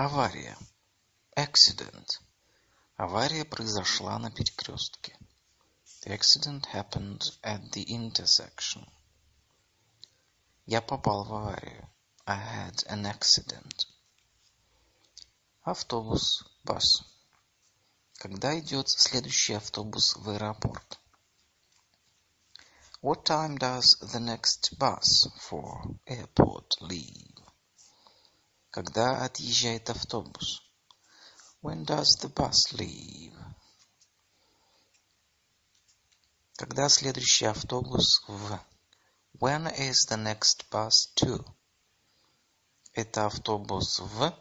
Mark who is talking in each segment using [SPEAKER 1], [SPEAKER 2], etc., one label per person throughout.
[SPEAKER 1] Авария. Accident. Авария произошла на перекрестке. The accident happened at the intersection. Я попал в аварию. I had an accident. Автобус, bus. Когда идет следующий автобус в аэропорт? What time does the next bus for airport leave? Когда отъезжает автобус? When does the bus leave? Когда следующий автобус в? When is the next bus to? Это автобус в?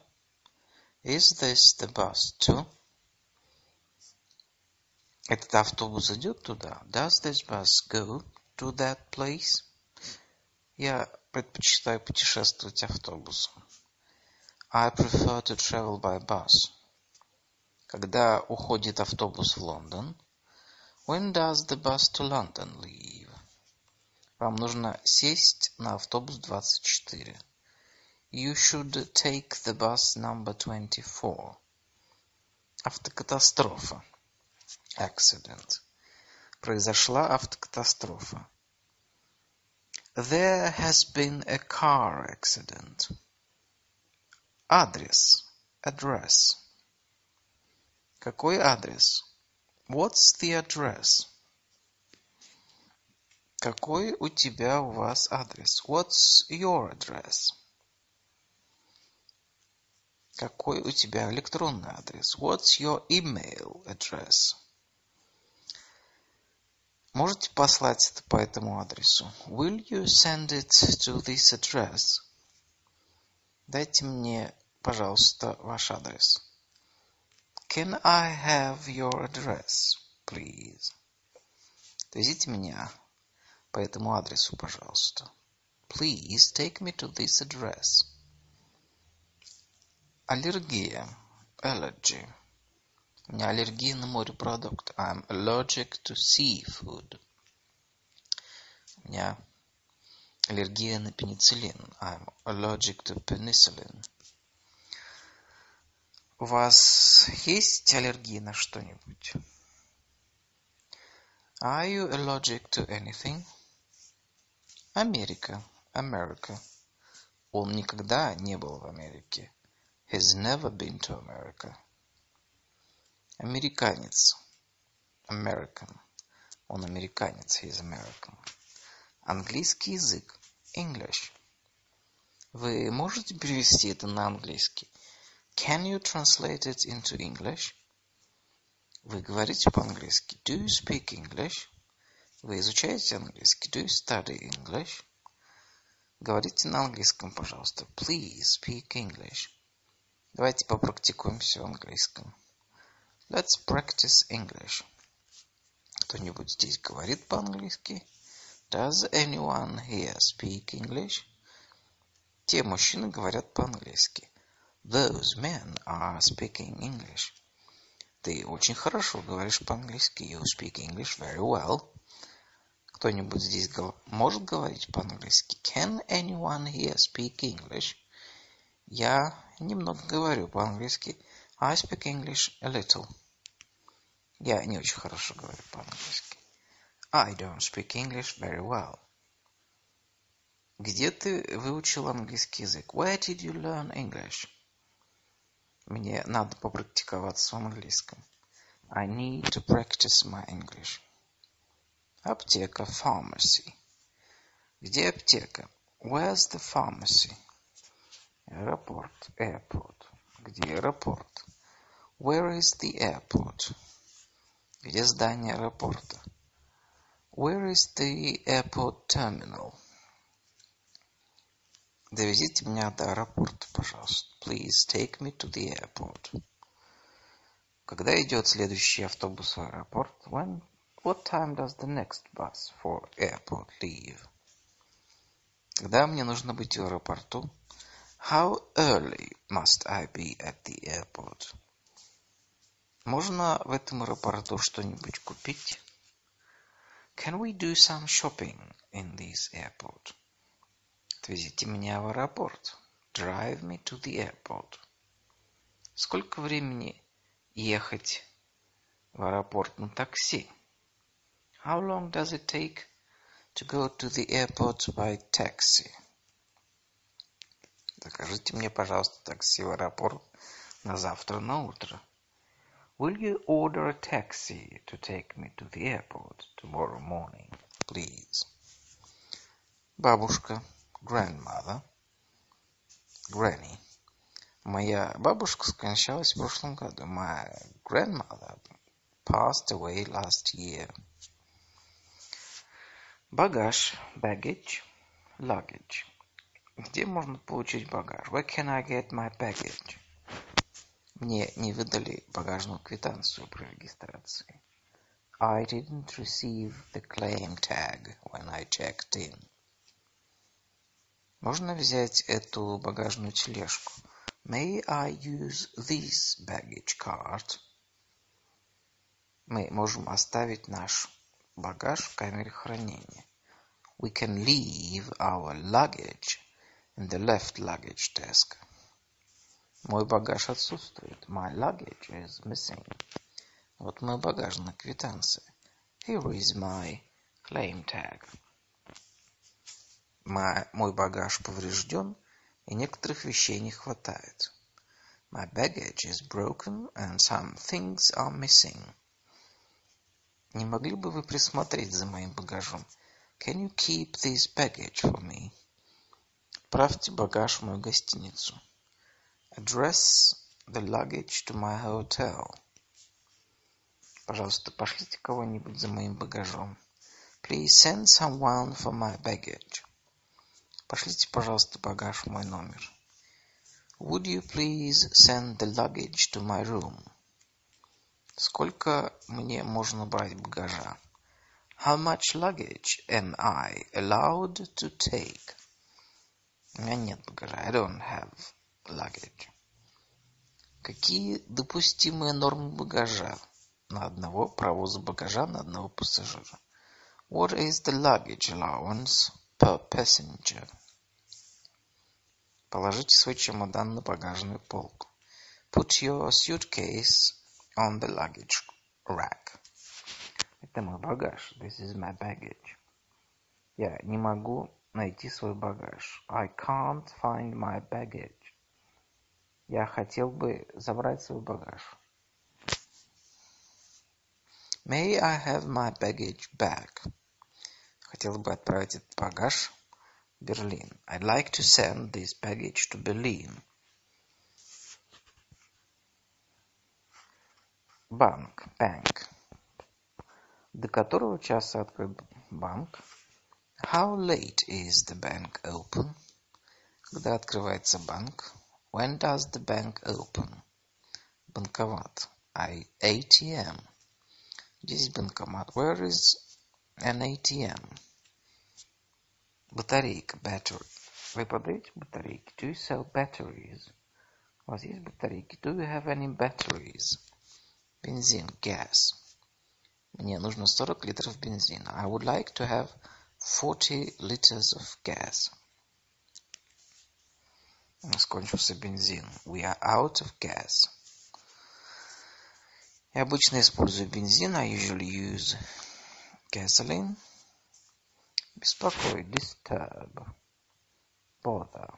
[SPEAKER 1] Is this the bus to? Этот автобус идет туда? Does this bus go to that place? Я предпочитаю путешествовать автобусом. I prefer to travel by bus. Когда уходит автобус в Лондон? When does the bus to London leave? Вам нужно сесть на автобус 24. You should take the bus number 24. Автокатастрофа. Accident. Произошла автокатастрофа. There has been a car accident. Адрес. Address. Какой адрес? What's the address? Какой у тебя у вас адрес? What's your address? Какой у тебя электронный адрес? What's your email address? Можете послать это по этому адресу? Will you send it to this address? Дайте мне, пожалуйста, ваш адрес. Can I have your address, please? Отвезите меня по этому адресу, пожалуйста. Please take me to this address. Аллергия. Allergy. У меня аллергия на морепродукт. I'm allergic to seafood. У меня аллергия на пенициллин. I'm allergic to penicillin. У вас есть аллергия на что-нибудь? Are you allergic to anything? Америка. America. Он никогда не был в Америке. He's never been to America. Американец. American. Он американец. He's American. Английский язык. English. Вы можете перевести это на английский? Can you translate it into English? Вы говорите по-английски? Do you speak English? Вы изучаете английский? Do you study English? Говорите на английском, пожалуйста. Please speak English. Давайте попрактикуемся в английском. Let's practice English. Кто-нибудь здесь говорит по-английски? Does anyone here speak English? Те мужчины говорят по-английски. Those men are speaking English. Ты очень хорошо говоришь по-английски. You speak English very well. Кто-нибудь здесь может говорить по-английски? Can anyone here speak English? Я немного говорю по-английски. I speak English a little. Я не очень хорошо говорю по-английски. I don't speak English very well. Где ты выучил английский язык? Where did you learn English? Мне надо попрактиковаться в английском. I need to practice my English. Аптека, pharmacy. Где аптека? Where's the pharmacy? Аэропорт, airport. Где аэропорт? Where is the airport? Где здание аэропорта? Where is the airport terminal? Довезите меня до аэропорта, пожалуйста. Please take me to the airport. Когда идет следующий автобус в аэропорт? When? What time does the next bus for airport leave? Когда мне нужно быть в аэропорту? How early must I be at the airport? Можно в этом аэропорту что-нибудь купить? Can we do some shopping in this airport? Отвезите меня в аэропорт. Drive me to the airport. Сколько времени ехать в аэропорт на такси? How long does it take to go to the airport by taxi? Закажите мне, пожалуйста, такси в аэропорт на завтра на утро. Will you order a taxi to take me to the airport tomorrow morning, please? Бабушка, grandmother, granny. Моя бабушка скончалась в прошлом году. My grandmother passed away last year. Багаж, baggage, luggage. Где можно получить багаж? Where can I get my baggage? Мне не выдали багажную квитанцию при регистрации. I didn't receive the claim tag when I checked in. Можно взять эту багажную тележку? May I use this baggage cart? Мы можем оставить наш багаж в камере хранения. We can leave our luggage in the left luggage desk. Мой багаж отсутствует. My luggage is missing. Вот мой багажная квитанция. Here is my claim tag. Мой багаж поврежден, и некоторых вещей не хватает. My baggage is broken, and some things are missing. Не могли бы вы присмотреть за моим багажом? Can you keep this baggage for me? Отправьте багаж в мою гостиницу. Address the luggage to my hotel. Пожалуйста, пошлите кого-нибудь за моим багажом. Please send someone for my baggage. Пошлите, пожалуйста, багаж в мой номер. Would you please send the luggage to my room? Сколько мне можно брать багажа? How much luggage am I allowed to take? У меня нет багажа. I don't have luggage. Какие допустимые нормы багажа на одного провоза багажа на одного пассажира? What is the luggage allowance per passenger? Положите свой чемодан на багажную полку. Put your suitcase on the luggage rack. Это мой багаж. This is my baggage. Я не могу найти свой багаж. I can't find my baggage. Я хотел бы забрать свой багаж. May I have my baggage back? Хотел бы отправить этот багаж в Берлин. I'd like to send this baggage to Berlin. Банк, bank. До которого часа открыт банк? How late is the bank open? Когда открывается банк? When does the bank open? Банкомат. I ATM. Здесь банкомат. Where is an ATM? Батарейка. Battery. Вы продаете батарейки? Do you sell batteries? У вас есть батарейки? Do you have any batteries? Бензин. Gas. Мне нужно 40 литров бензина. I would like to have 40 liters of gas. Скончился бензин. We are out of gas. Я обычно использую бензин. I usually use gasoline. Беспокоить. Disturb. Bother.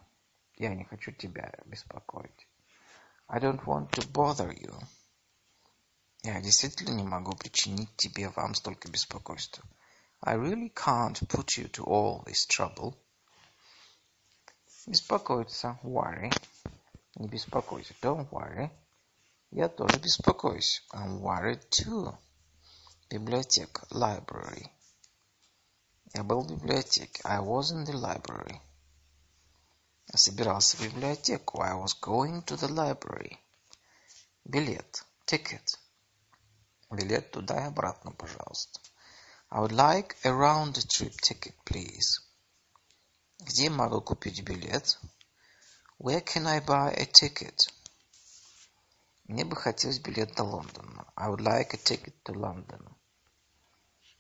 [SPEAKER 1] Я не хочу тебя беспокоить. I don't want to bother you. Я действительно не могу причинить тебе вам столько беспокойства. I really can't put you to all this trouble. Беспокоиться. Worry. Не беспокойся. Don't worry. Я тоже беспокоюсь. I'm worried too. Библиотека. Library. Я был в библиотеке. I was in the library. Я собирался в библиотеку. I was going to the library. Билет. Ticket. Билет туда и обратно, пожалуйста. I would like a round-trip ticket, please. Где могу купить билет? Where can I buy a ticket? Мне бы хотелось билет до Лондона. I would like a ticket to London.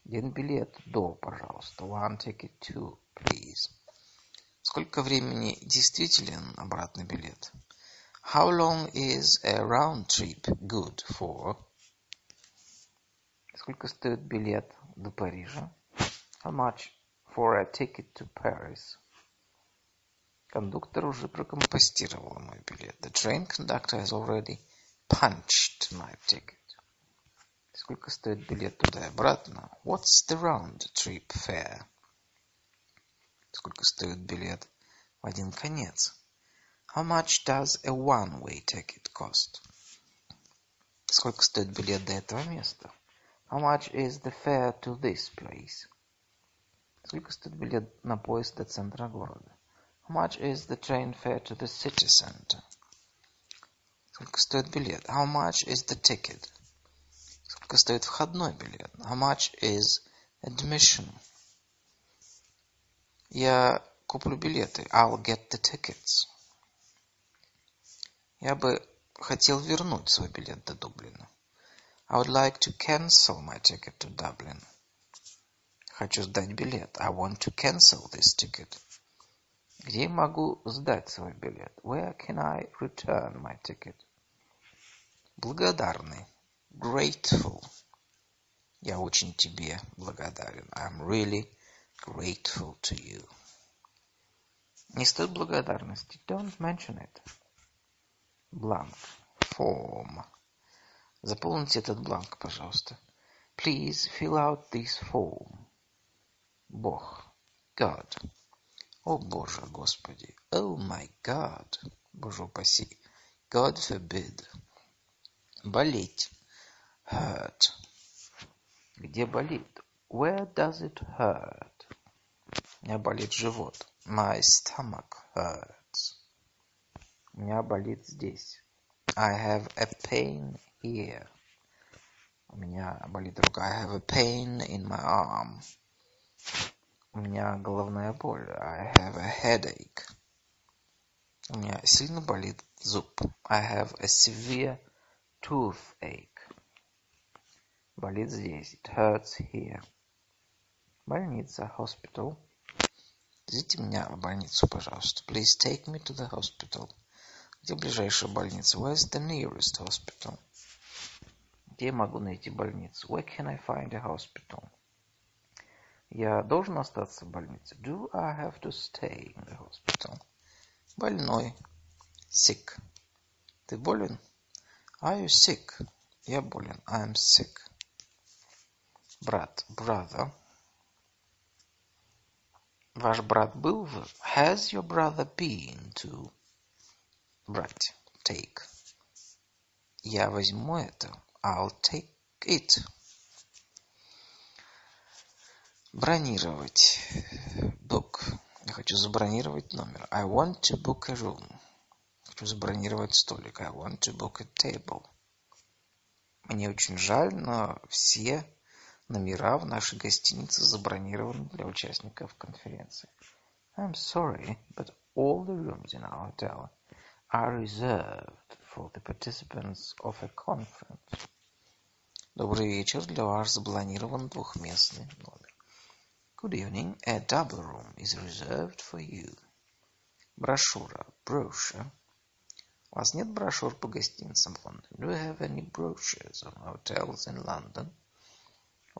[SPEAKER 1] Один билет до, пожалуйста. One ticket to, please. Сколько времени действителен обратный билет? How long is a round trip good for? Сколько стоит билет до Парижа? How much for a ticket to Paris? Кондуктор уже прокомпостировал мой билет. The train conductor has already punched my ticket. Сколько стоит билет туда и обратно? What's the round trip fare? Сколько стоит билет в один конец? How much does a one-way ticket cost? Сколько стоит билет до этого места? How much is the fare to this place? Сколько стоит билет на поезд до центра города? How much is the train fare to the city center? Сколько стоит билет? How much is the ticket? Сколько стоит входной билет? How much is admission? Я куплю билеты. I'll get the tickets. Я бы хотел вернуть свой билет до Дублина. I would like to cancel my ticket to Dublin. Хочу сдать билет. I want to cancel this ticket. Где я могу сдать свой билет? Where can I return my ticket? Благодарный. Grateful. Я очень тебе благодарен. I'm really grateful to you. Не стоит благодарности. Don't mention it. Бланк. Form. Заполните этот бланк, пожалуйста. Please fill out this form. Бог. God. О Боже, Господи! Oh my God! Боже упаси! God forbid! Болеть. Hurt. Где болит? Where does it hurt? У меня болит живот. My stomach hurts. У меня болит здесь. I have a pain here. У меня болит рука. I have a pain in my arm. У меня головная боль. I have a headache. У меня сильно болит зуб. I have a severe toothache. Болит здесь. It hurts here. Больница. Hospital. Везите меня в больницу, пожалуйста. Please take me to the hospital. Где ближайшая больница? Where's the nearest hospital? Где я могу найти больницу? Where can I find a hospital? Я должен остаться в больнице? Do I have to stay in the hospital? Больной. Sick. Ты болен? Are you sick? Я болен. I'm sick. Брат. Brother. Ваш брат был в... Has your brother been to... Брать. Take. Я возьму это. I'll take it. Бронировать. Book. Я хочу забронировать номер. I want to book a room. Хочу забронировать столик. I want to book a table. Мне очень жаль, но все номера в нашей гостинице забронированы для участников конференции. I'm sorry, but all the rooms in our hotel are reserved for the participants of a conference. Добрый вечер. Для вас запланирован двухместный номер. Good evening. A double room is reserved for you. Брошюра. Brochure. У вас нет брошюр по гостиницам в Лондоне? Do you have any brochures on hotels in London?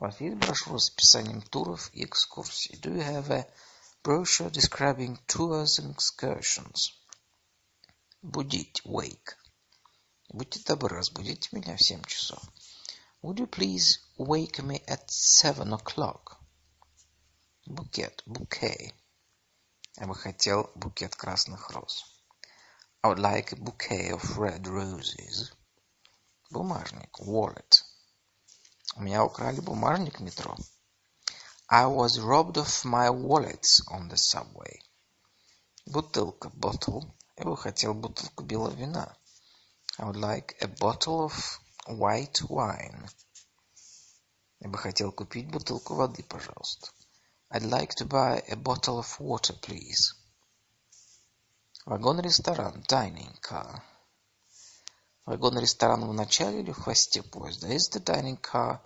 [SPEAKER 1] У вас есть брошюра с описанием туров и экскурсий? Do you have a brochure describing tours and excursions? Будить. Wake. Будьте добры, разбудите меня в семь часов. Would you please wake me at seven o'clock? Букет. Bouquet. Я бы хотел букет красных роз. I would like a bouquet of red roses. Бумажник. Wallet. У меня украли бумажник в метро. I was robbed of my wallet on the subway. Бутылка. Bottle. Я бы хотел бутылку белого вина. I would like a bottle of white wine. Я бы хотел купить бутылку воды, пожалуйста. I'd like to buy a bottle of water, please. Вагон-ресторан. Dining car. Вагон-ресторан в начале или в хвосте поезда? Is the dining car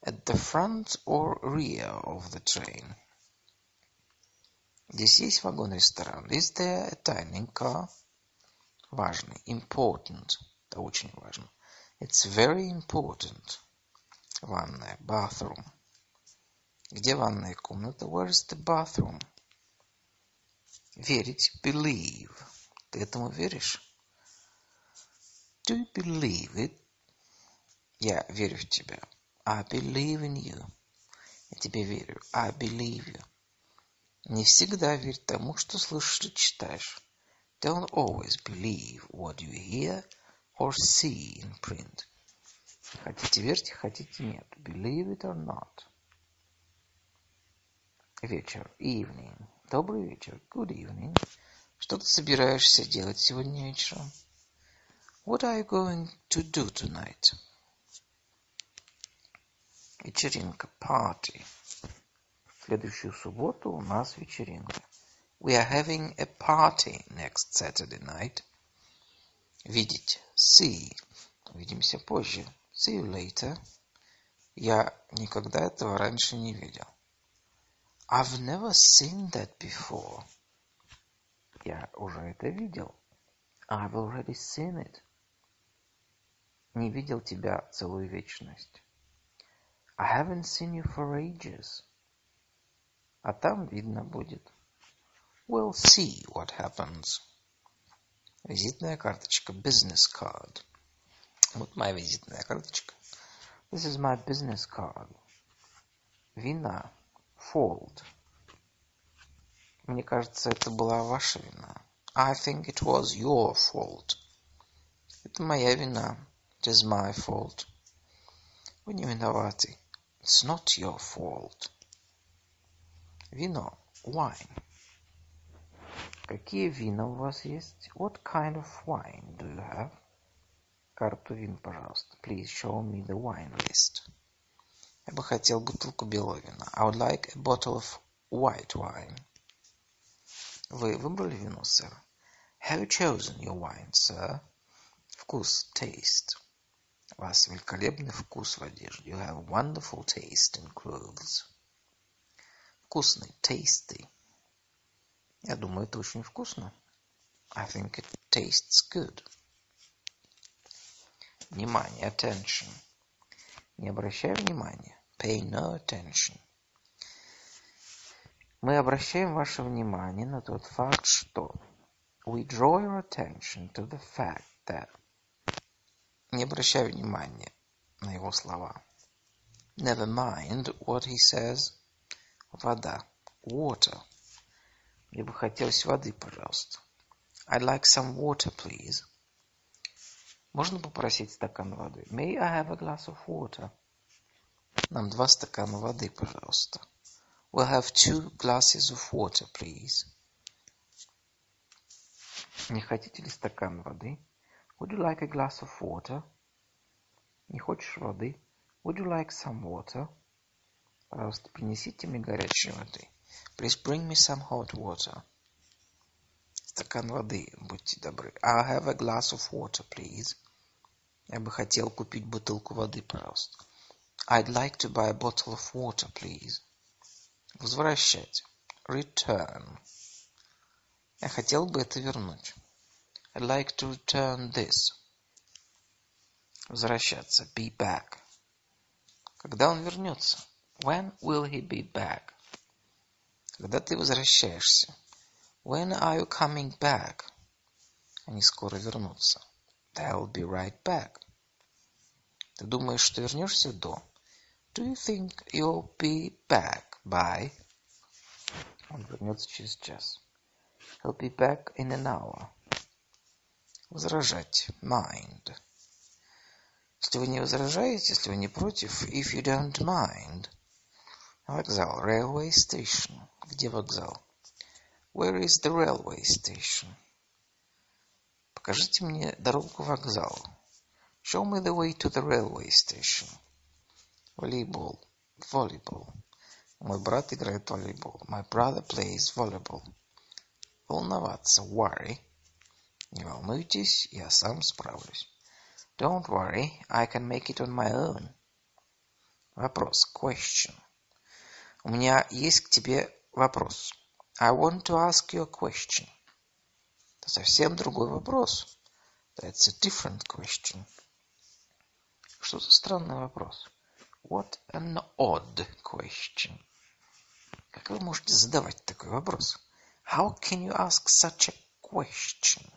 [SPEAKER 1] at the front or rear of the train? Здесь есть вагон-ресторан? Is there a dining car? Важный. Important. Это очень важно. It's very important. Ванная. Bathroom. Где ванная комната? Where is the bathroom? Верить. Believe. Ты этому веришь? Do you believe it? Я верю в тебя. I believe in you. Я тебе верю. I believe you. Не всегда верь тому, что слышишь и читаешь. Don't always believe what you hear or see in print. Хотите верьте, хотите нет. Believe it or not. Вечер. Evening. Добрый вечер. Good evening. Что ты собираешься делать сегодня вечером? What are you going to do tonight? Вечеринка. Party. В следующую субботу у нас вечеринка. We are having a party next Saturday night. Видеть. See. Увидимся позже. See you later. Я никогда этого раньше не видел. I've never seen that before. Я уже это видел. I've already seen it. Не видел тебя целую вечность. I haven't seen you for ages. А там видно будет. We'll see what happens. Визитная карточка. Business card. Вот моя визитная карточка. This is my business card. Вина. Fault. Мне кажется, это была ваша вина. I think it was your fault. Это моя вина. It is my fault. Вы не виноваты. It's not your fault. Вино. Wine. Какие вина у вас есть? What kind of wine do you have? Карту вин, пожалуйста. Please show me the wine list. Я бы хотел бутылку белого вина. I would like a bottle of white wine. Вы выбрали вино, сэр? Have you chosen your wine, sir? Вкус, taste. У вас великолепный вкус в одежде. You have wonderful taste in clothes. Вкусный, tasty. Я думаю, это очень вкусно. I think it tastes good. Внимание, attention. Не обращай внимания. Pay no attention. Мы обращаем ваше внимание на тот факт, что we draw your attention to the fact that не обращай внимания на его слова. Never mind what he says. Вода. Water. Мне бы хотелось воды, пожалуйста. I'd like some water, please. Можно попросить стакан воды? May I have a glass of water? Нам два стакана воды, пожалуйста. We'll have two glasses of water, please. Не хотите ли стакан воды? Would you like a glass of water? Не хочешь воды? Would you like some water? Пожалуйста, принесите мне горячей воды. Please bring me some hot water. Стакан воды, будьте добры. I'll have a glass of water, please. Я бы хотел купить бутылку воды, пожалуйста. I'd like to buy a bottle of water, please. Возвращать. Return. Я хотел бы это вернуть. I'd like to return this. Возвращаться. Be back. Когда он вернется? When will he be back? Когда ты возвращаешься? When are you coming back? Они скоро вернутся. They'll be right back. Ты думаешь, что вернешься до? Do you think you'll be back by? Он вернется через час. He'll be back in an hour. Возражать. Mind. Если вы не возражаете, если вы не против, if you don't mind. Вокзал. Railway station. Где вокзал? Where is the railway station? Покажите мне дорогу к вокзалу. Show me the way to the railway station. Волейбол. Volleyball. Мой брат играет в волейбол. My brother plays volleyball. Волноваться. Worry. Не волнуйтесь, я сам справлюсь. Don't worry, I can make it on my own. Вопрос. Question. У меня есть к тебе вопрос. I want to ask you a question. Это совсем другой вопрос. That's a different question. Что за странный вопрос? What an odd question. Как вы можете задавать такой вопрос? How can you ask such a question?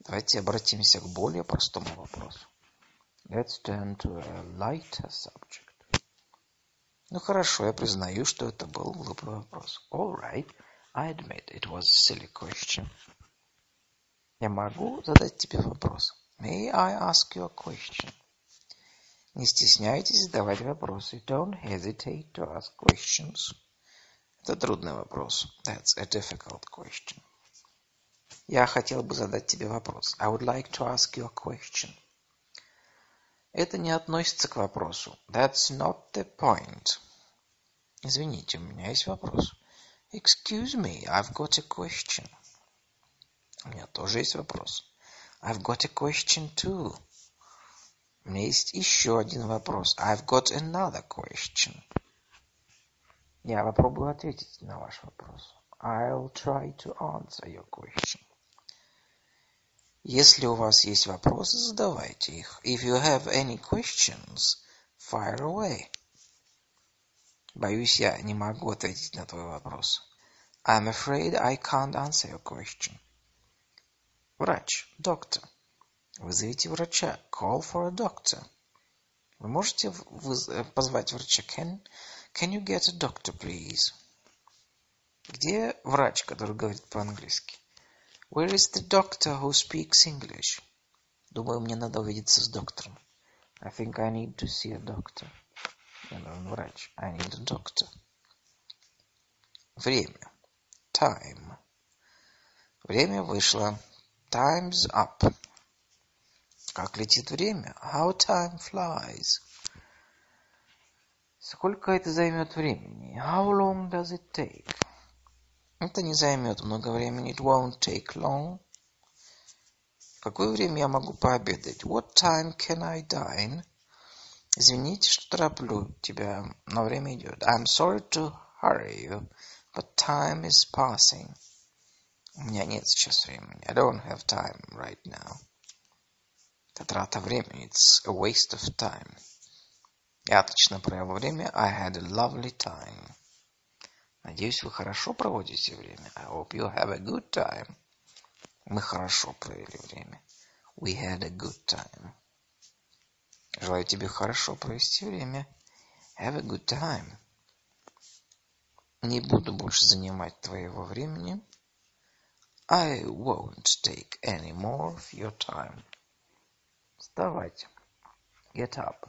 [SPEAKER 1] Давайте обратимся к более простому вопросу. Let's turn to a lighter subject. Ну хорошо, я признаю, что это был глупый вопрос. All right, I admit it was a silly question. Я могу задать тебе вопрос? May I ask you a question? Не стесняйтесь задавать вопросы. Don't hesitate to ask questions. Это трудный вопрос. That's a difficult question. Я хотел бы задать тебе вопрос. I would like to ask you a question. Это не относится к вопросу. That's not the point. Извините, у меня есть вопрос. Excuse me, I've got a question. У меня тоже есть вопрос. I've got a question too. У меня есть еще один вопрос. I've got another question. Я попробую ответить на ваш вопрос. I'll try to answer your question. Если у вас есть вопросы, задавайте их. If you have any questions, fire away. Боюсь, я не могу ответить на твой вопрос. I'm afraid I can't answer your question. Врач, доктор. Вызовите врача. Call for a doctor. Вы можете позвать врача? Can, can you get a doctor, please? Где врач, который говорит по-английски? Where is the doctor who speaks English? Думаю, мне надо увидеться с доктором. I think I need to see a doctor. Мне нужен врач. I need a doctor. Время. Time. Время вышло. Time's up. Как летит время? How time flies. Сколько это займет времени? How long does it take? Это не займет много времени. It won't take long. В какое время я могу пообедать? What time can I dine? Извините, что тороплю тебя, но время идет. I'm sorry to hurry you, but time is passing. У меня нет сейчас времени. I don't have time right now. Это трата времени. It's a waste of time. Я отлично провел время. I had a lovely time. Надеюсь, вы хорошо проводите время. I hope you have a good time. Мы хорошо провели время. We had a good time. Желаю тебе хорошо провести время. Have a good time. Не буду больше занимать твоего времени. I won't take any more of your time. Вставать. Get up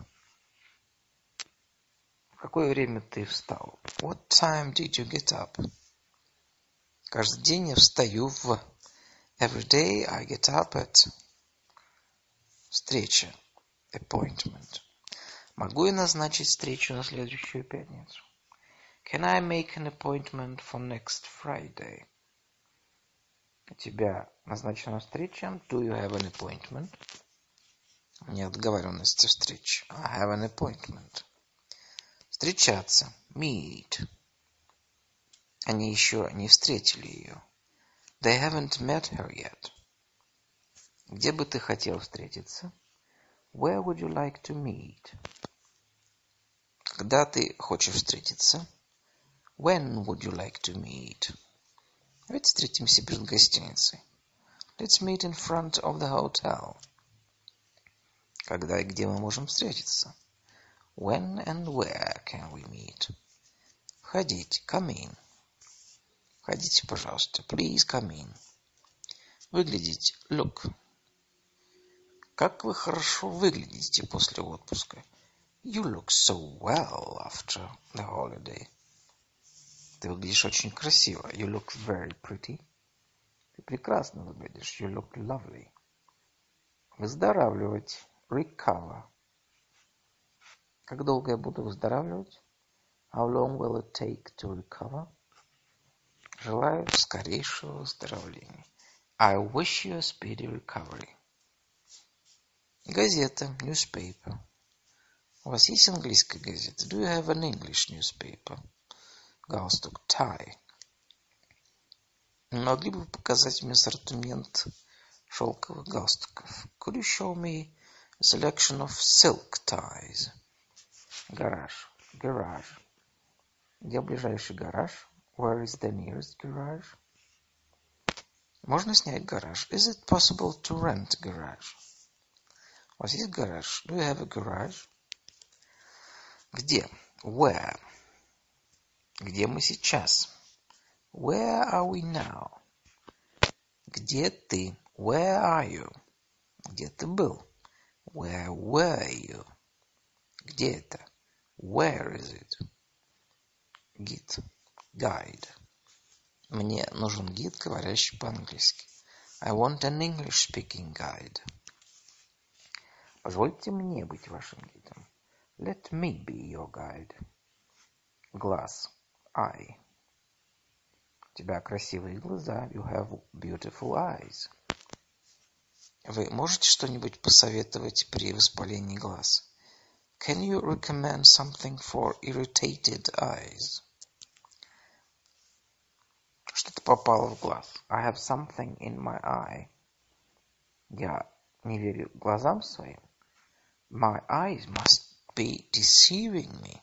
[SPEAKER 1] какое время ты встал? What time did you get up? Каждый день я встаю в... Every day I get up at... Встреча. Appointment. Могу я назначить встречу на следующую пятницу? Can I make an appointment for next Friday? У тебя назначена встреча? Do you have an appointment? Нет договоренности встреч. I have an appointment. Встречаться. Meet. Они еще не встретили ее. They haven't met her yet. Где бы ты хотел встретиться? Where would you like to meet? Когда ты хочешь встретиться? When would you like to meet? Давайте встретимся перед гостиницей. Let's meet in front of the hotel. Когда и где мы можем встретиться? When and where can we meet? Входите. Come in. Входите, пожалуйста. Please come in. Выглядеть. Look. Как вы хорошо выглядите после отпуска. You look so well after the holiday. Ты выглядишь очень красиво. You look very pretty. Ты прекрасно выглядишь. You look lovely. Выздоравливать. Recover. Как долго я буду выздоравливать? How long will it take to recover? Желаю скорейшего выздоровления. I wish you a speedy recovery. Газета, newspaper. У вас есть английская газета? Do you have an English newspaper? Галстук, tie. Не могли бы вы показать мне ассортимент шелковых галстуков. Could you show me a selection of silk ties? Гараж. Garage. Где ближайший гараж? Where is the nearest garage? Можно снять гараж? Is it possible to rent garage? У вас есть гараж? Do you have a garage? Где? Where? Где мы сейчас? Where are we now? Где ты? Where are you? Где ты был? Where were you? Где это? Where is it? Гид. Guide. Мне нужен гид, говорящий по-английски. I want an English-speaking guide. Позвольте мне быть вашим гидом. Let me be your guide. Глаз. Eye. У тебя красивые глаза. You have beautiful eyes. Вы можете что-нибудь посоветовать при воспалении глаз? Can you recommend something for irritated eyes? Что-то попало в глаз. I have something in my eye. Я не верю глазам своим. My eyes must be deceiving me.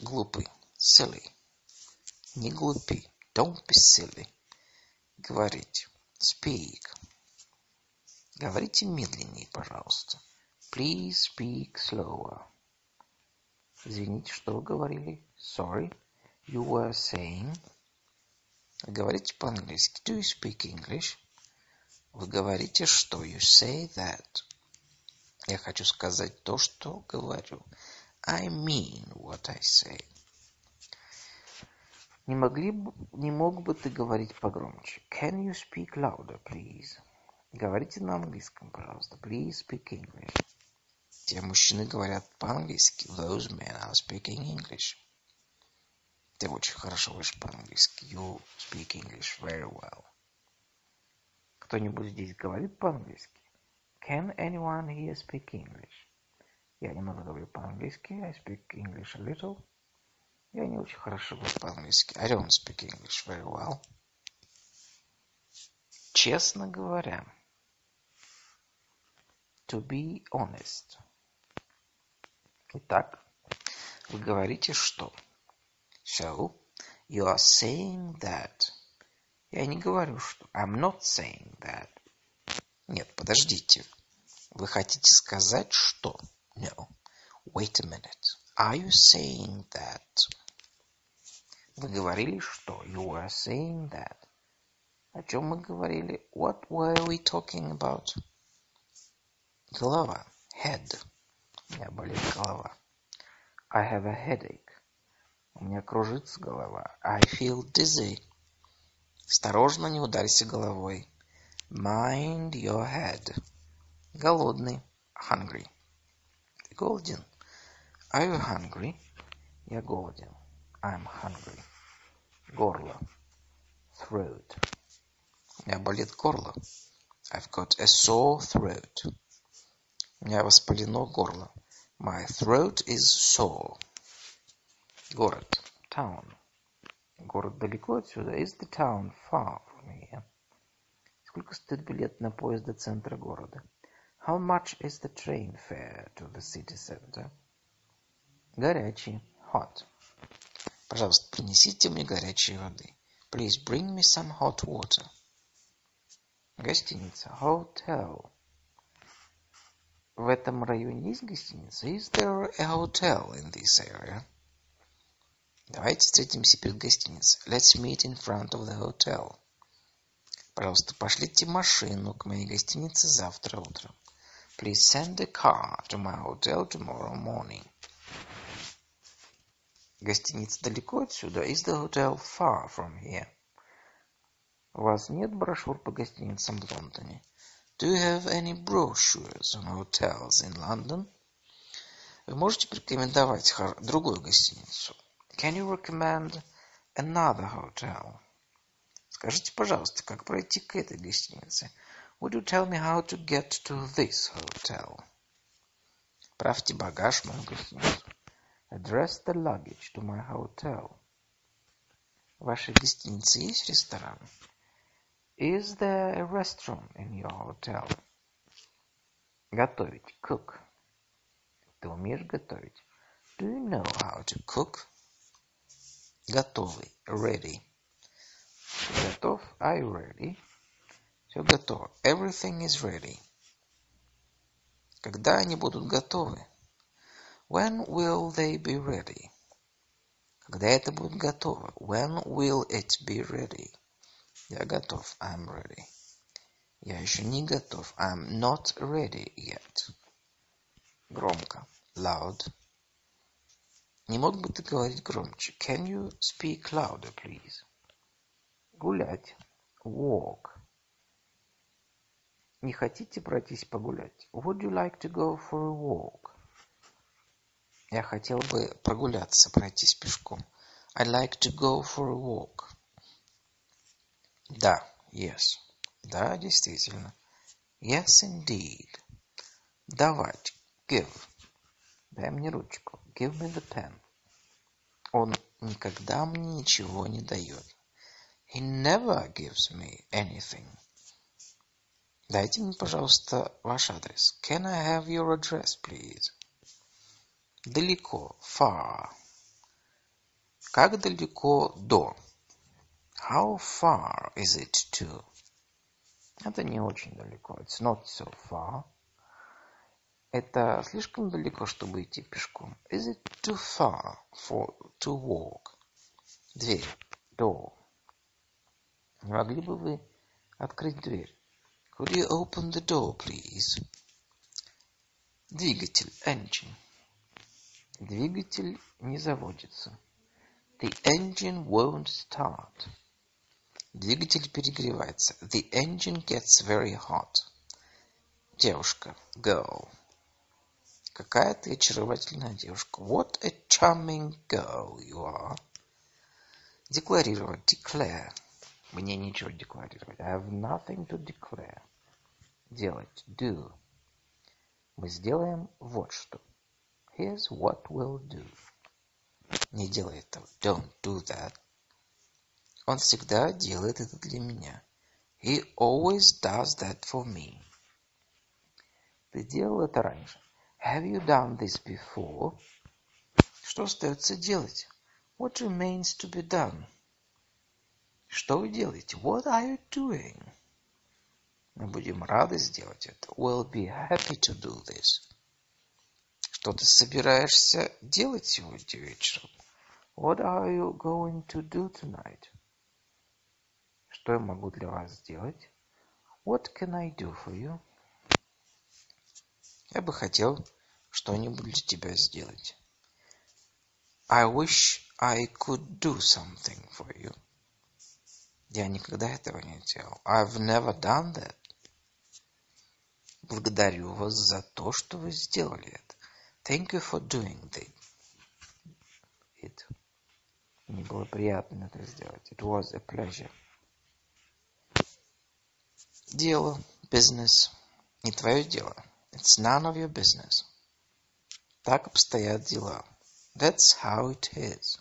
[SPEAKER 1] Глупый. Silly. Не глупи. Don't be silly. Говорить. Speak. Говорите медленнее, пожалуйста. Please speak slower. Извините, что вы говорили? Sorry. You were saying. Говорите по-английски. Do you speak English? Вы говорите что? You say that. Я хочу сказать то, что говорю. I mean what I say. Не могли бы, не мог бы ты говорить погромче? Can you speak louder, please? Говорите на английском, пожалуйста. Please speak English. Те мужчины говорят по-английски. Those men are speaking English. Ты очень хорошо говоришь по-английски. You speak English very well. Кто-нибудь здесь говорит по-английски? Can anyone here speak English? Я немного говорю по-английски. I speak English a little. Я не очень хорошо говорю по-английски. I don't speak English very well. Честно говоря. To be honest. Итак, вы говорите что? So, you are saying that. Я не говорю что. I'm not saying that. Нет, подождите. Вы хотите сказать что? No. Wait a minute. Are you saying that? Вы говорили что? You were saying that. О чем мы говорили? What were we talking about? Голова. Head. Меня болит голова. I have a headache. У меня кружится голова. I feel dizzy. Осторожно, не ударься головой. Mind your head. Голодный. Hungry. Ты голоден? Are you hungry? Я голоден. I'm hungry. Горло. Throat. У меня болит горло. I've got a sore throat. У меня воспалено горло. My throat is sore. Город. Town. Город далеко отсюда. Is the town far from here? Сколько стоит билет на поезд до центра города? How much is the train fare to the city center? Горячий. Hot. Пожалуйста, принесите мне горячей воды. Please bring me some hot water. Гостиница. Hotel. В этом районе есть гостиница? Is there a hotel in this area? Давайте встретимся перед гостиницей. Let's meet in front of the hotel. Пожалуйста, пошлите машину к моей гостинице завтра утром. Please send a car to my hotel tomorrow morning. Гостиница далеко отсюда? Is the hotel far from here? У вас нет брошюр по гостиницам в Лондоне? Do you have any brochures on hotels in London? Вы можете порекомендовать другую гостиницу? Can you recommend another hotel? Скажите, пожалуйста, как пройти к этой гостинице? Would you tell me how to get to this hotel? Правьте багаж в мою гостиницу. Address the luggage to my hotel. В вашей гостинице есть ресторан? Is there a restaurant in your hotel? Готовить. Cook. Ты умеешь готовить? Do you know how to cook? Готовый. Ready. Ты готов? Are you ready? Все готово. Everything is ready. Когда они будут готовы? When will they be ready? Когда это будет готово? When will it be ready? Я готов. I'm ready. Я еще не готов. I'm not ready yet. Громко. Loud. Не мог бы ты говорить громче? Can you speak louder, please? Гулять. Walk. Не хотите пройтись погулять? Would you like to go for a walk? Я хотел бы прогуляться, пройтись пешком. I'd like to go for a walk. Да, yes. Да, действительно. Yes, indeed. Давать. Give. Дай мне ручку. Give me the pen. Он никогда мне ничего не дает. He never gives me anything. Дайте мне, пожалуйста, ваш адрес. Can I have your address, please? Далеко. Far. Как далеко до? How far is it to? Это не очень далеко. It's not so far. Это слишком далеко, чтобы идти пешком. Is it too far for to walk? Дверь. Door. Не могли бы вы открыть дверь? Could you open the door, please? Двигатель. Engine. Двигатель не заводится. The engine won't start. Двигатель перегревается. The engine gets very hot. Девушка. Girl. Какая ты очаровательная девушка. What a charming girl you are. Декларировать. Declare. Мне нечего декларировать. I have nothing to declare. Делать. Do. Мы сделаем вот что. Here's what we'll do. Не делай этого. Don't do that. Он всегда делает это для меня. He always does that for me. Ты делал это раньше. Have you done this before? Что остается делать? What remains to be done? Что вы делаете? What are you doing? Мы будем рады сделать это. We'll be happy to do this. Что ты собираешься делать сегодня вечером? What are you going to do tonight? Что я могу для вас сделать? What can I do for you? Я бы хотел что-нибудь для тебя сделать. I wish I could do something for you. Я никогда этого не делал. I've never done that. Благодарю вас за то, что вы сделали это. Thank you for doing it. Мне было приятно это сделать. It was a pleasure. Дело, business, не твое дело. It's none of your business. Так обстоят дела. That's how it is.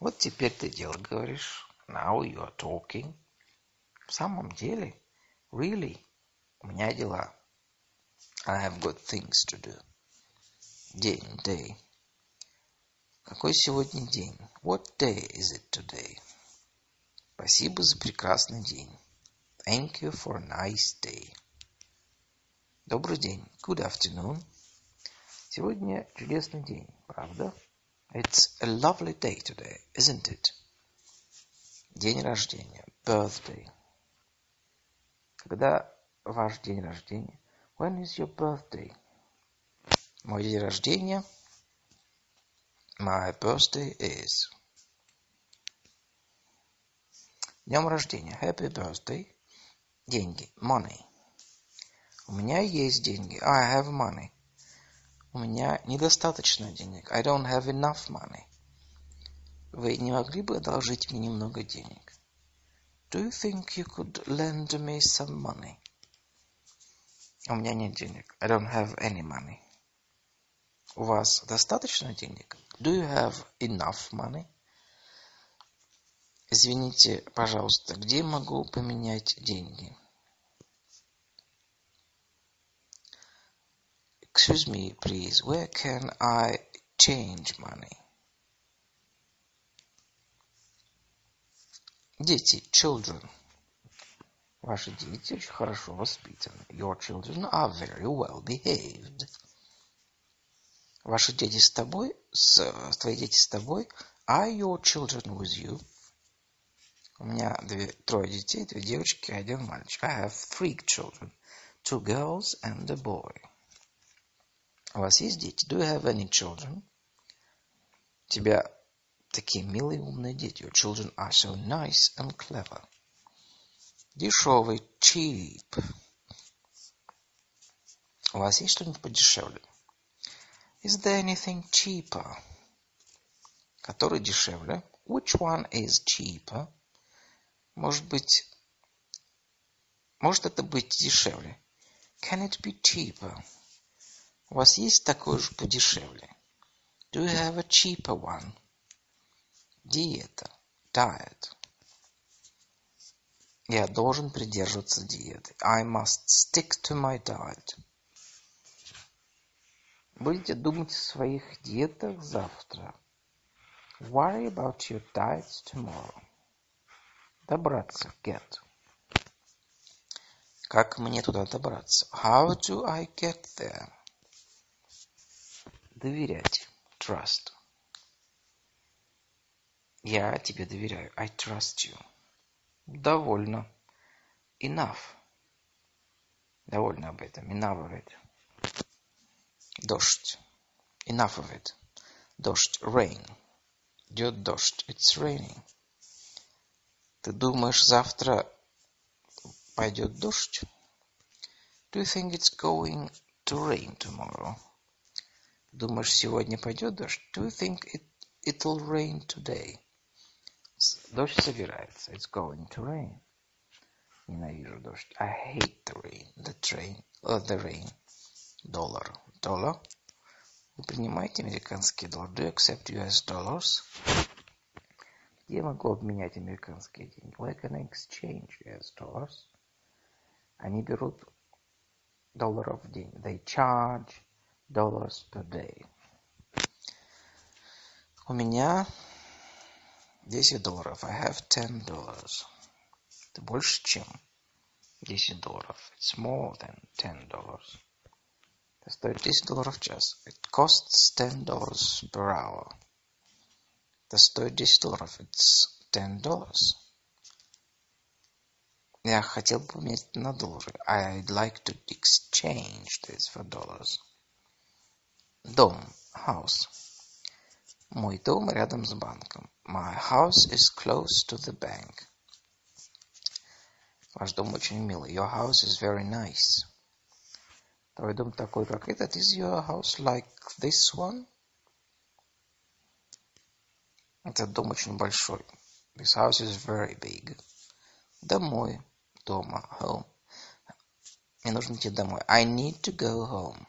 [SPEAKER 1] Вот теперь ты дело говоришь. Now you are talking. В самом деле, really, у меня дела. I have got things to do. День, day. Какой сегодня день? What day is it today? Спасибо за прекрасный день. Thank you for a nice day. Добрый день. Good afternoon. Сегодня чудесный день, правда? It's a lovely day today, isn't it? День рождения. Birthday. Когда ваш день рождения? When is your birthday? Мой день рождения. My birthday is. Днем рождения. Happy birthday. Деньги. Money. У меня есть деньги. I have money. У меня недостаточно денег. I don't have enough money. Вы не могли бы одолжить мне немного денег? Do you think you could lend me some money? У меня нет денег. I don't have any money. У вас достаточно денег? Do you have enough money? Извините, пожалуйста, где могу поменять деньги? Excuse me, please, where can I change money? Дети, children. Ваши дети очень хорошо воспитаны. Your children are very well behaved. Ваши дети с тобой? С, твои дети с тобой? Are your children with you? У меня две, трое детей, две девочки, один мальчик. I have three children. Two girls and a boy. У вас есть дети? Do you have any children? У тебя Такие милые умные дети. Your children are so nice and clever. Дешевый. Cheap. У вас есть что-нибудь подешевле? Is there anything cheaper? Который дешевле? Which one is cheaper? Может быть... Может это быть дешевле? Can it be cheaper? У вас есть такой же подешевле? Do you have a cheaper one? Диета. Diet. Я должен придерживаться диеты. I must stick to my diet. Будете думать о своих диетах завтра. Worry about your diets tomorrow. Добраться. Get. Как мне туда добраться? How do I get there? Доверять. Trust. Я тебе доверяю. I trust you. Довольно. Enough. Довольно об этом. Enough of it. Дождь. Enough of it. Дождь. Rain. Идет дождь. It's raining. Ты думаешь, завтра пойдет дождь? Do you think it's going to rain tomorrow? Думаешь, сегодня пойдет дождь? Do you think it, it'll rain today? Дождь собирается. It's going to rain. Ненавижу дождь. I hate the rain. The train. Uh, the rain. Доллар. Доллар. Вы принимаете американские доллары? Do you accept US dollars? Где я могу обменять американские деньги? Where can I exchange US dollars? Они берут долларов в день. They charge dollars per day. У меня 10 долларов. I have 10 dollars. Это больше, чем 10 долларов. It's more than 10 dollars. Это стоит 10 долларов в час. It costs 10 dollars per hour. Это стоит 10 долларов. It's 10 dollars. Я хотел бы поменять на доллары. I'd like to exchange this for dollars. Дом. House. Мой дом рядом с банком. My house is close to the bank. Ваш дом очень милый. Your house is very nice. Твой дом такой, как этот. Is your house like this one? Этот дом очень большой. This house is very big. Домой. Дома. Home. Мне нужно идти домой. I need to go home.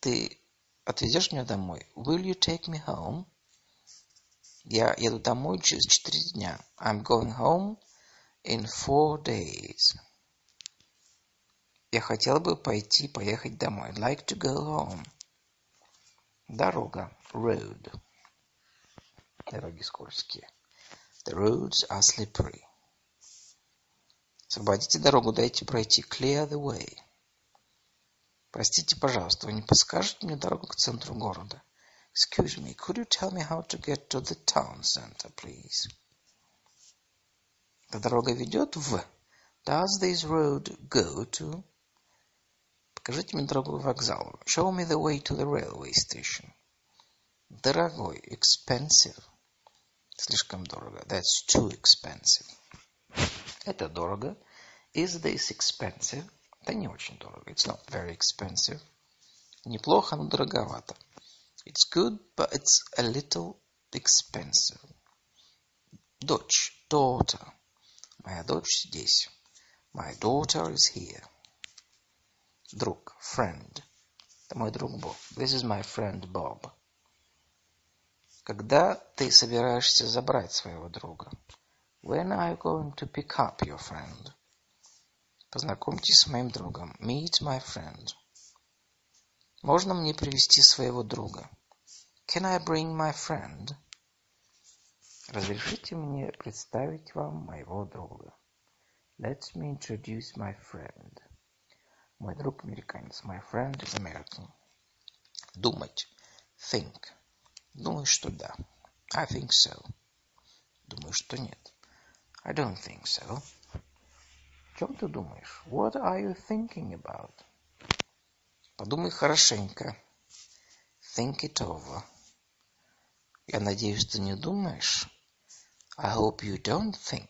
[SPEAKER 1] Ты Отвезешь меня домой? Will you take me home? Я еду домой через четыре дня. I'm going home in four days. Я хотел бы пойти, поехать домой. I'd like to go home. Дорога. Road. Дороги скользкие. The roads are slippery. Освободите дорогу, дайте пройти. Clear the way. Простите, пожалуйста, вы не подскажете мне дорогу к центру города? Excuse me, could you tell me how to get to the town center, please? Эта дорога ведет в... Does this road go to... Покажите мне дорогу к вокзалу. Show me the way to the railway station. Дорогой. Expensive. Слишком дорого. That's too expensive. Это дорого. Is this expensive? Это не очень дорого. It's not very expensive. Неплохо, но дороговато. It's good, but it's a little expensive. Дочь, daughter. Моя дочь здесь. My daughter is here. Друг, friend. Это мой друг Боб. This is my friend Bob. Когда ты собираешься забрать своего друга? When are you going to pick up your friend? Познакомьтесь с моим другом. Meet my friend. Можно мне привести своего друга? Can I bring my friend? Разрешите мне представить вам моего друга. Let me introduce my friend. Мой друг американец. My friend is American. Думать. Think. Думаю, что да. I think so. Думаю, что нет. I don't think so. О чем ты думаешь? What are you thinking about? Подумай хорошенько. Think it over. Я надеюсь, ты не думаешь. I hope you don't think.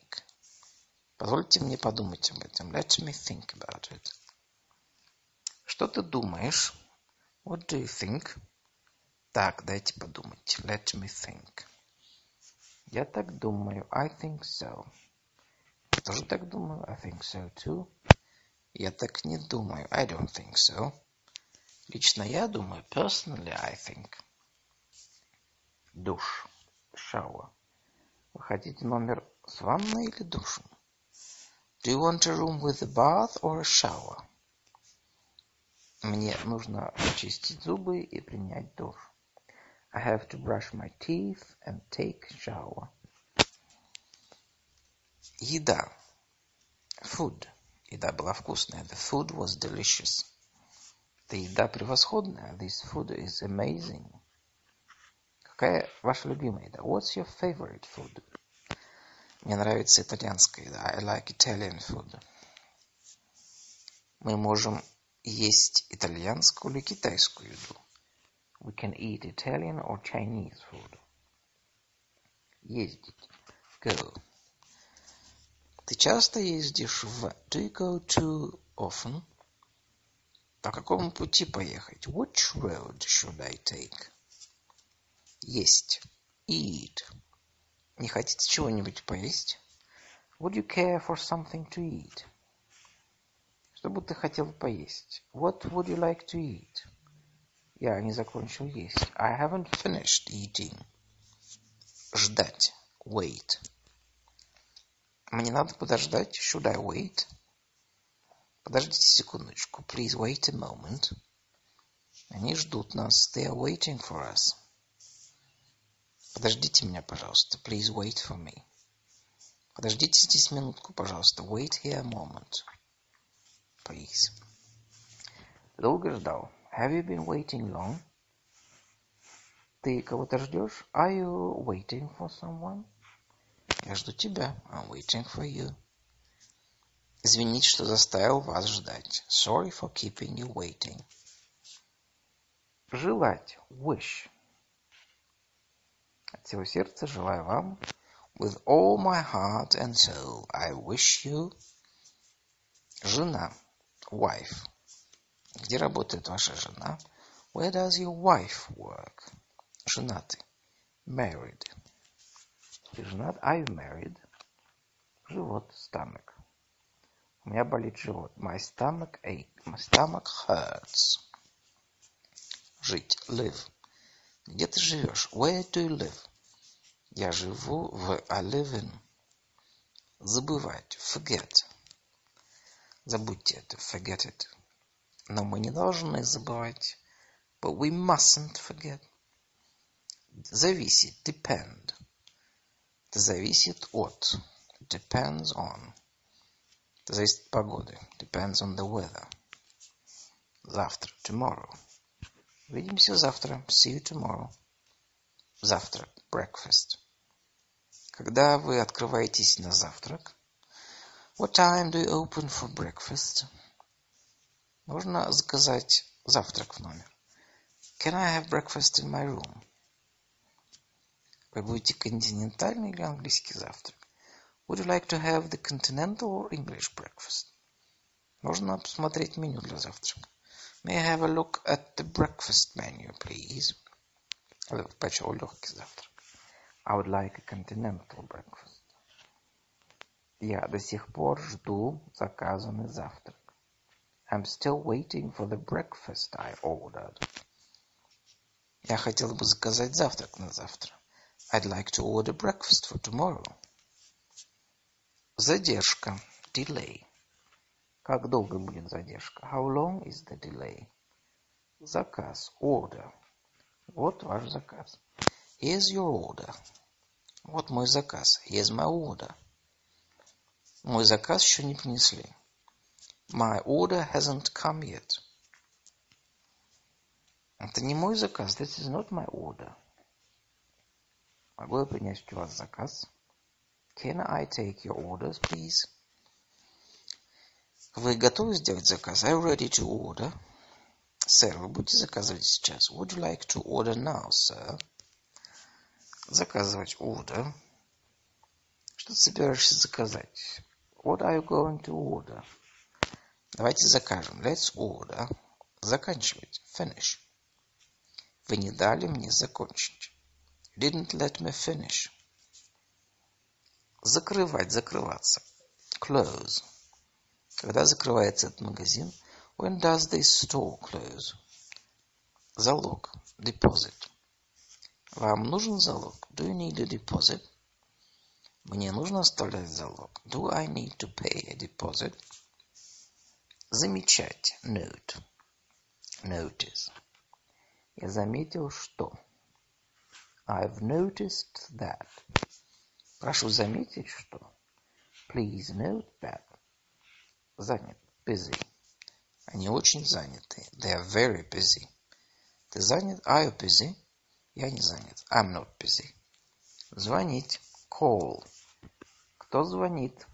[SPEAKER 1] Позвольте мне подумать об этом. Let me think about it. Что ты думаешь? What do you think? Так, дайте подумать. Let me think. Я так думаю. I think so. Я тоже так думаю. I think so too. Я так не думаю. I don't think so. Лично я думаю. Personally, I think. Душ. Shower. Вы хотите номер с ванной или душем? Do you want a room with a bath or a shower? Мне нужно почистить зубы и принять душ. I have to brush my teeth and take shower. Еда. Food. Еда была вкусная. The food was delicious. Эта еда превосходная. This food is amazing. Какая ваша любимая еда? What's your favorite food? Мне нравится итальянская еда. I like Italian food. Мы можем есть итальянскую или китайскую еду. We can eat Italian or Chinese food. Ездить. Go. Ты часто ездишь в... Do you go too often? По какому пути поехать? Which road should I take? Есть. Eat. Не хотите чего-нибудь поесть? Would you care for something to eat? Что бы ты хотел поесть? What would you like to eat? Я не закончил есть. I haven't finished eating. Ждать. Wait. Мне надо подождать. Should I wait? Подождите секундочку. Please wait a moment. Они ждут нас. They are waiting for us. Подождите меня, пожалуйста. Please wait for me. Подождите здесь минутку, пожалуйста. Wait here a moment please. Долго ждал? Have you been waiting long? Ты кого-то ждешь? Are you waiting for someone? Я жду тебя. I'm waiting for you. Извините, что заставил вас ждать. Sorry for keeping you waiting. Желать. Wish. От всего сердца желаю вам. With all my heart and soul, I wish you. Жена wife. Где работает ваша жена? Where does your wife work? Женатый. Married. Ты женат? You married? Живот, stomach. У меня болит живот. My stomach ache. My stomach hurts. Жить. Live. Где ты живешь? Where do you live? Я живу в I live in. Забывать. Forget. Забудьте это, forget it. Но мы не должны забывать. But we mustn't forget. Зависит, depend. Это зависит от. Depends on. Это зависит от погоды. Depends on the weather. Завтра, tomorrow. Увидимся завтра. See you tomorrow. Завтрак, breakfast. Когда вы открываетесь на завтрак, What time do you open for breakfast? Можно заказать завтрак в номер. Can I have breakfast in my room? Вы будете континентальный или английский завтрак? Would you like to have the continental or English breakfast? Можно посмотреть меню для завтрака. May I have a look at the breakfast menu, please? Я предпочел легкий завтрак. I would like a continental breakfast. Я до сих пор жду заказанный завтрак. I'm still waiting for the breakfast I ordered. Я хотел бы заказать завтрак на завтра. I'd like to order breakfast for tomorrow. Задержка. Delay. Как долго будет задержка? How long is the delay? Заказ. Order. Вот ваш заказ. Here's your order. Вот мой заказ. Here's my order. Мой заказ еще не принесли. My order hasn't come yet. Это не мой заказ. This is not my order. Могу я принять у вас заказ? Can I take your orders, please? Вы готовы сделать заказ? Are you ready to order? Сэр, вы будете заказывать сейчас? Would you like to order now, sir? Заказывать order. Что ты собираешься заказать? What are you going to order? Давайте закажем. Let's order. Заканчивать. Finish. Вы не дали мне закончить. Didn't let me finish. Закрывать, закрываться. Close. Когда закрывается этот магазин? When does this store close? Залог. Deposit. Вам нужен залог? Do you need a deposit? Мне нужно оставлять залог. Do I need to pay a deposit? Замечать. Note. Notice. Я заметил, что. I've noticed that. Прошу заметить, что. Please note that. Занят. Busy. Они очень заняты. They are very busy. Ты занят? Are you busy? Я не занят. I'm not busy. Звонить. Call. Кто звонит?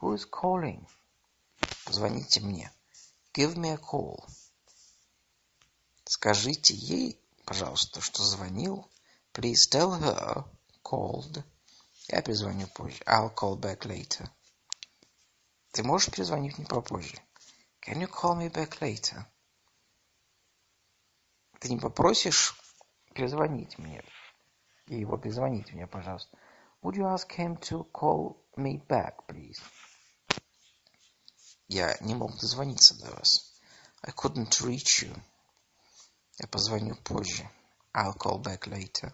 [SPEAKER 1] Who is calling? Позвоните мне. Give me a call. Скажите ей, пожалуйста, что звонил. Please tell her called. Я перезвоню позже. I'll call back later. Ты можешь перезвонить мне попозже? Can you call me back later? Ты не попросишь перезвонить мне? И его перезвонить мне, пожалуйста. Would you ask him to call me back, please? Я не мог дозвониться до вас. I couldn't reach you. Я позвоню позже. I'll call back later.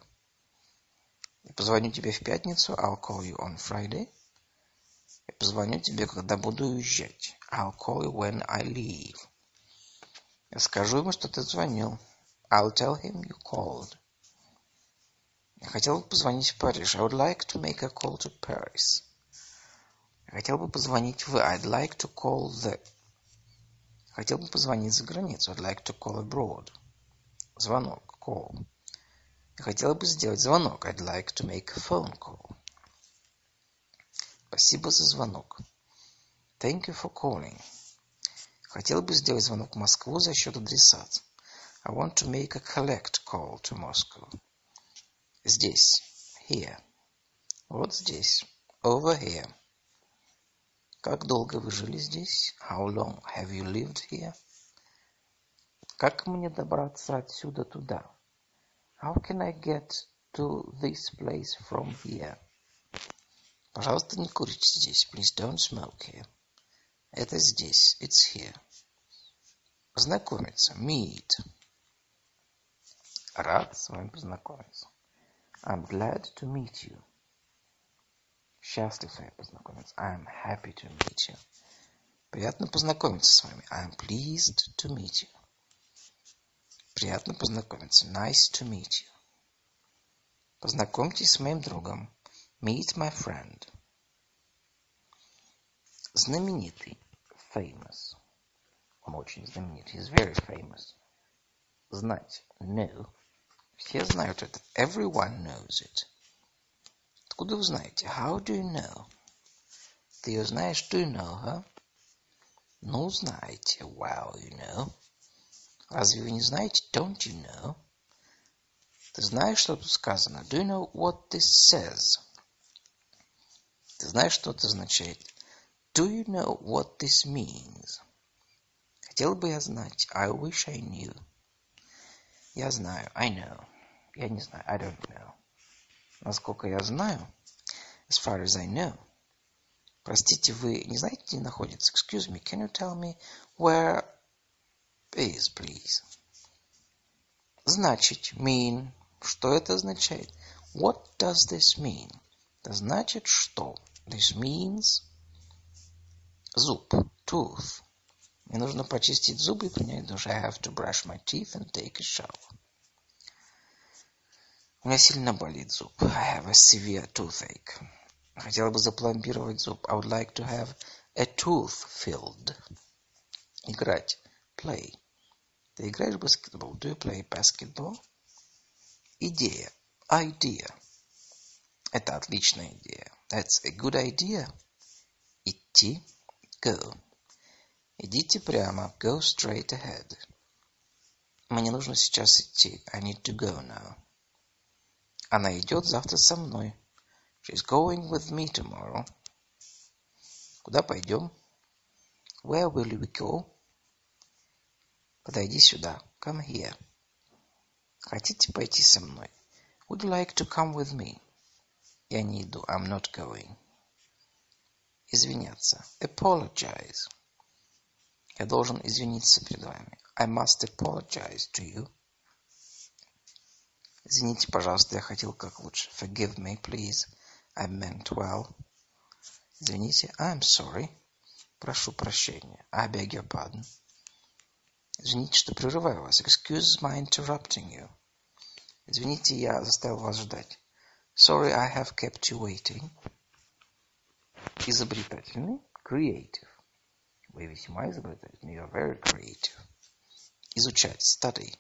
[SPEAKER 1] Я позвоню тебе в пятницу. I'll call you on Friday. Я позвоню тебе, когда буду уезжать. I'll call you when I leave. Я скажу ему, что ты звонил. I'll tell him you called. Я хотел бы позвонить в Париж. I would like to make a call to Paris. Хотел бы позвонить в... I'd like to call the... Хотел бы позвонить за границу. I'd like to call abroad. Звонок. Call. Я хотел бы сделать звонок. I'd like to make a phone call. Спасибо за звонок. Thank you for calling. Хотел бы сделать звонок в Москву за счет адресат. I want to make a collect call to Moscow. Здесь. Here. Вот здесь. Over here. Как долго вы жили здесь? How long have you lived here? Как мне добраться отсюда туда? How can I get to this place from here? Пожалуйста, не курите здесь. Please don't smoke here. Это здесь. It's here. Познакомиться. Meet. Рад с вами познакомиться. I'm glad to meet you. Счастлив с вами познакомиться. I'm happy to meet you. Приятно познакомиться с вами. I'm pleased to meet you. Приятно познакомиться. Nice to meet you. Познакомьтесь с моим другом. Meet my friend. Знаменитый. Famous. Он очень знаменит. He's very famous. Знать. Know. Все знают это. Everyone knows it. Откуда вы знаете? How do you know? Ты ее знаешь? Do you know her? Ну, знаете. Well, you know. Разве вы не знаете? Don't you know? Ты знаешь, что тут сказано? Do you know what this says? Ты знаешь, что это означает? Do you know what this means? Хотел бы я знать. I wish I knew. Я знаю. I know. Я не знаю. I don't know. Насколько я знаю, as far as I know. Простите, вы не знаете, где находится? Excuse me, can you tell me where is, please? Значит, mean. Что это означает? What does this mean? Это значит что? This means зуб, tooth. Мне нужно почистить зубы и принять душ. I have to brush my teeth and take a shower. У меня сильно болит зуб. I have a severe toothache. Хотела бы запломбировать зуб. I would like to have a tooth filled. Играть. Play. Ты играешь в баскетбол? Do you play basketball? Идея. Idea. Это отличная идея. That's a good idea. Идти. Go. Идите прямо. Go straight ahead. Мне нужно сейчас идти. I need to go now. Она идет завтра со мной. She's going with me tomorrow. Куда пойдем? Where will we go? Подойди сюда. Come here. Хотите пойти со мной? Would you like to come with me? Я не иду. I'm not going. Извиняться. Apologize. Я должен извиниться перед вами. I must apologize to you. Извините, пожалуйста, я хотел как лучше. Forgive me, please. I meant well. Извините, I'm sorry. Прошу прощения. I beg your pardon. Извините, что прерываю вас. Excuse my interrupting you. Извините, я заставил вас ждать. Sorry, I have kept you waiting. Изобретательный. Creative. Вы весьма изобретательны. You are very creative. Изучать. Study.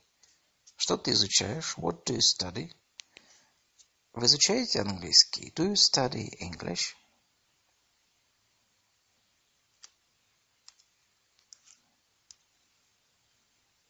[SPEAKER 1] Что ты изучаешь? What do you study? Вы изучаете английский? Do you study English?